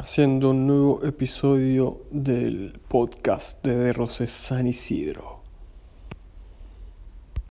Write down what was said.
haciendo un nuevo episodio del podcast de Derroces San Isidro.